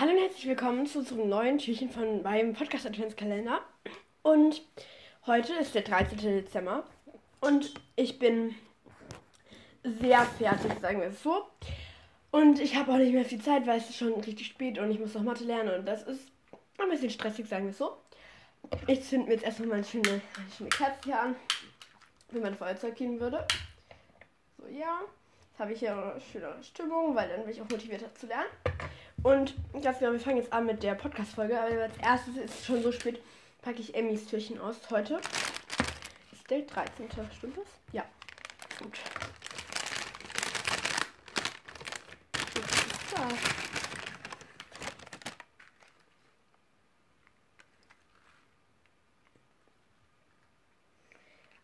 Hallo und herzlich willkommen zu unserem neuen Türchen von meinem Podcast Adventskalender. Und heute ist der 13. Dezember und ich bin sehr fertig, sagen wir es so. Und ich habe auch nicht mehr viel Zeit, weil es ist schon richtig spät und ich muss noch Mathe lernen und das ist ein bisschen stressig, sagen wir es so. Ich zünde mir jetzt erstmal meine schöne, schöne Kerze hier an, wie man Feuerzeug gehen würde. So, ja. Jetzt habe ich hier eine schöne Stimmung, weil dann bin ich auch motivierter zu lernen. Und ganz genau, wir fangen jetzt an mit der Podcast-Folge. Aber als erstes ist es schon so spät, packe ich Emmys Türchen aus heute. Ist der 13. Stimmt das? Ja. Gut.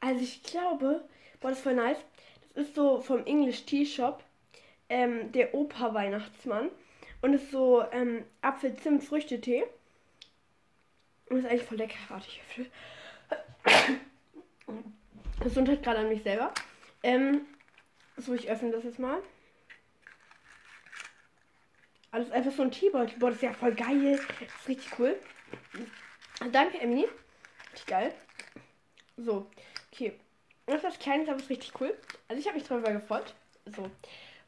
Also ich glaube, boah, das ist voll nice. Das ist so vom English Tea Shop. Ähm, der Opa-Weihnachtsmann. Und ist so ähm, Apfel-Zimt-Früchtetee. Und ist eigentlich voll lecker. Warte, ich öffne. Gesundheit gerade an mich selber. Ähm, so, ich öffne das jetzt mal. Alles einfach so ein Teebeutel. Boah, das ist ja voll geil. Das ist richtig cool. Danke, Emily. Richtig geil. So, okay. Das ist was Kleines, aber ist richtig cool. Also ich habe mich darüber gefreut. So.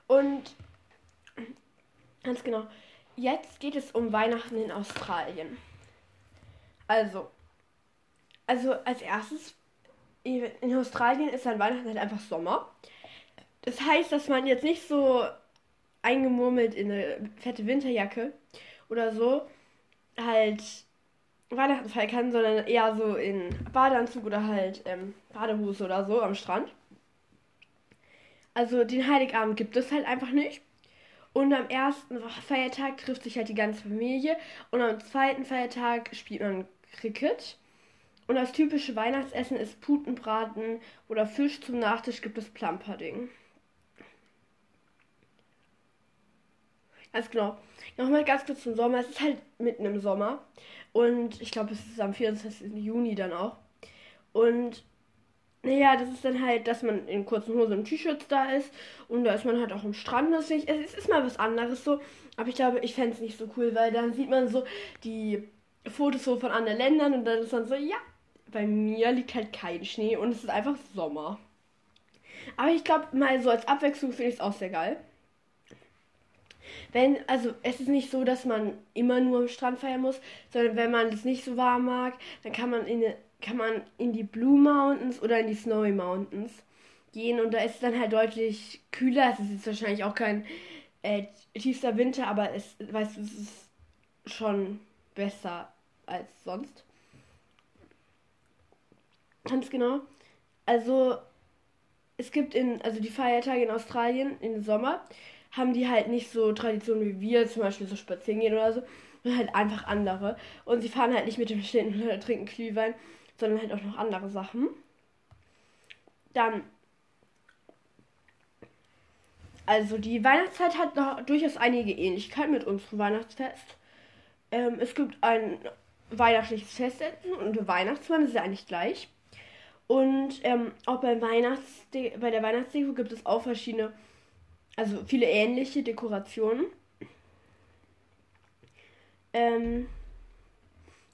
Und ganz genau. Jetzt geht es um Weihnachten in Australien. Also. Also als erstes. In Australien ist dann Weihnachten halt einfach Sommer. Das heißt, dass man jetzt nicht so eingemurmelt in eine fette Winterjacke oder so halt Weihnachten feiern kann, sondern eher so in Badeanzug oder halt ähm, Badehose oder so am Strand. Also den Heiligabend gibt es halt einfach nicht. Und am ersten Feiertag trifft sich halt die ganze Familie. Und am zweiten Feiertag spielt man Cricket. Und das typische Weihnachtsessen ist Putenbraten oder Fisch. Zum Nachtisch gibt es Plumpudding. Ganz genau. Nochmal ganz kurz zum Sommer. Es ist halt mitten im Sommer. Und ich glaube, es ist am 24. Juni dann auch. Und naja, das ist dann halt, dass man in kurzen Hosen und T-Shirts da ist. Und da ist man halt auch am Strand. Nicht, es ist mal was anderes so. Aber ich glaube, ich fände es nicht so cool, weil dann sieht man so die Fotos so von anderen Ländern. Und dann ist dann so, ja, bei mir liegt halt kein Schnee und es ist einfach Sommer. Aber ich glaube, mal so als Abwechslung finde ich es auch sehr geil. Wenn, also es ist nicht so, dass man immer nur am Strand feiern muss, sondern wenn man es nicht so warm mag, dann kann man in, kann man in die Blue Mountains oder in die Snowy Mountains gehen und da ist es dann halt deutlich kühler. Es ist jetzt wahrscheinlich auch kein äh, tiefster Winter, aber es, weißt du, es ist schon besser als sonst. Ganz genau. Also es gibt in, also die Feiertage in Australien im Sommer haben die halt nicht so Traditionen wie wir, zum Beispiel so spazieren gehen oder so, sondern halt einfach andere. Und sie fahren halt nicht mit dem Schlitten oder trinken Glühwein, sondern halt auch noch andere Sachen. Dann. Also die Weihnachtszeit hat noch durchaus einige Ähnlichkeiten mit unserem Weihnachtsfest. Ähm, es gibt ein weihnachtliches Festessen und ein Weihnachtsmann, das ist ja eigentlich gleich. Und ähm, auch beim Weihnachtsde bei der Weihnachtsdeko gibt es auch verschiedene also viele ähnliche Dekorationen. Ähm,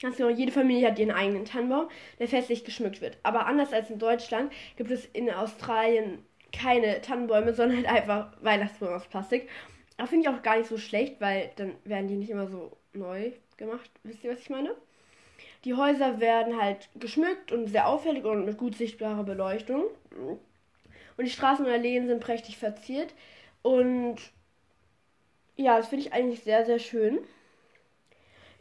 ganz jede Familie hat ihren eigenen Tannenbaum, der festlich geschmückt wird. Aber anders als in Deutschland gibt es in Australien keine Tannenbäume, sondern halt einfach Weihnachtsbäume aus Plastik. Aber finde ich auch gar nicht so schlecht, weil dann werden die nicht immer so neu gemacht. Wisst ihr, was ich meine? Die Häuser werden halt geschmückt und sehr auffällig und mit gut sichtbarer Beleuchtung. Und die Straßen und Alleen sind prächtig verziert. Und ja, das finde ich eigentlich sehr, sehr schön.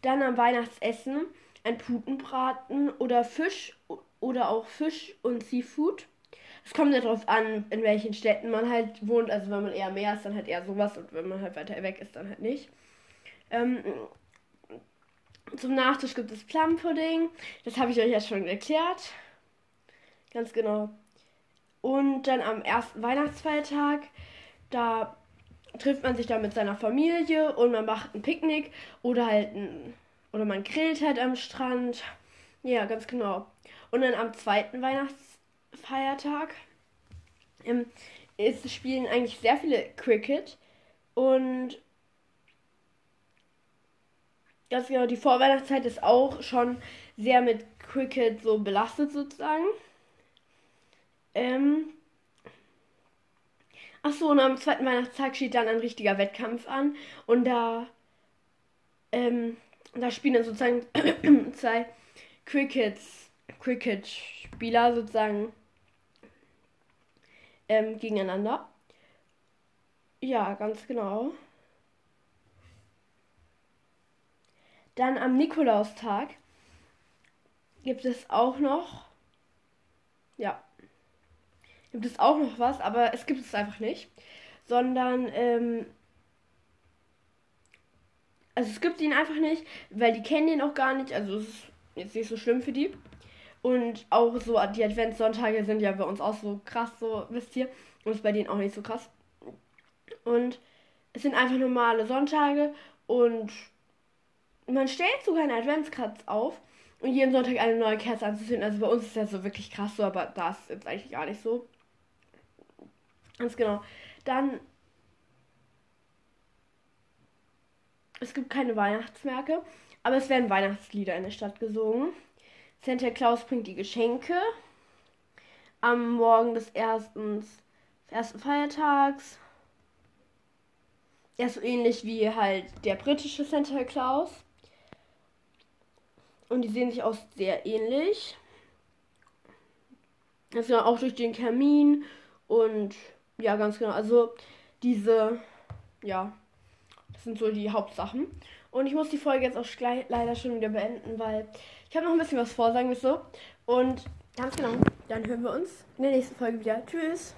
Dann am Weihnachtsessen ein Putenbraten oder Fisch oder auch Fisch und Seafood. Es kommt ja darauf an, in welchen Städten man halt wohnt. Also wenn man eher mehr ist, dann halt eher sowas und wenn man halt weiter weg ist, dann halt nicht. Ähm, zum Nachtisch gibt es Plumpudding. Das habe ich euch jetzt schon erklärt. Ganz genau. Und dann am ersten Weihnachtsfeiertag da trifft man sich dann mit seiner Familie und man macht ein Picknick oder halt ein, oder man grillt halt am Strand. Ja, ganz genau. Und dann am zweiten Weihnachtsfeiertag ähm, ist, spielen eigentlich sehr viele Cricket und ganz genau, die Vorweihnachtszeit ist auch schon sehr mit Cricket so belastet sozusagen. Ähm, Achso, und am zweiten Weihnachtstag steht dann ein richtiger Wettkampf an. Und da, ähm, da spielen dann sozusagen zwei Crickets, Cricket-Spieler sozusagen ähm, gegeneinander. Ja, ganz genau. Dann am Nikolaustag gibt es auch noch, ja, gibt es auch noch was, aber es gibt es einfach nicht, sondern, ähm, also es gibt ihn einfach nicht, weil die kennen ihn auch gar nicht, also es ist jetzt nicht so schlimm für die. Und auch so die Adventssonntage sind ja bei uns auch so krass, so wisst ihr. Und ist bei denen auch nicht so krass. Und es sind einfach normale Sonntage und man stellt sogar einen Adventskranz auf und jeden Sonntag eine neue Kerze anzuzünden. Also bei uns ist das so wirklich krass so, aber das ist jetzt eigentlich gar nicht so. Ganz genau. Dann. Es gibt keine Weihnachtsmärkte, aber es werden Weihnachtslieder in der Stadt gesungen. Santa Claus bringt die Geschenke. Am Morgen des ersten, des ersten Feiertags. Ja, so ähnlich wie halt der britische Santa Claus. Und die sehen sich auch sehr ähnlich. Also auch durch den Kamin und ja, ganz genau. Also diese, ja, das sind so die Hauptsachen. Und ich muss die Folge jetzt auch leider schon wieder beenden, weil ich habe noch ein bisschen was vor, sagen wir so. Und ganz genau, dann hören wir uns in der nächsten Folge wieder. Tschüss.